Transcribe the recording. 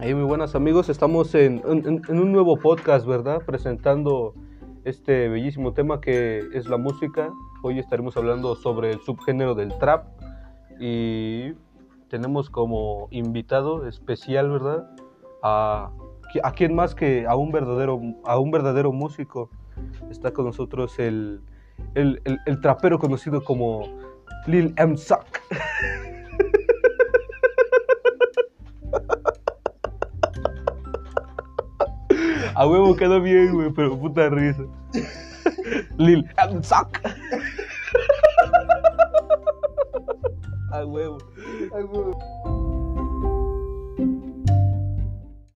Hey, muy buenas amigos, estamos en, en- un nuevo podcast, ¿verdad? Presentando este bellísimo tema que es la música. Hoy estaremos hablando sobre el subgénero del trap y tenemos como invitado especial, ¿verdad? A, a quién más que a un verdadero, a un verdadero músico. Está con nosotros el, el, el- el trapero conocido como Lil M. Suck. A huevo quedó bien, güey, pero puta risa. Lil M. Suck. A huevo. Ay, güey.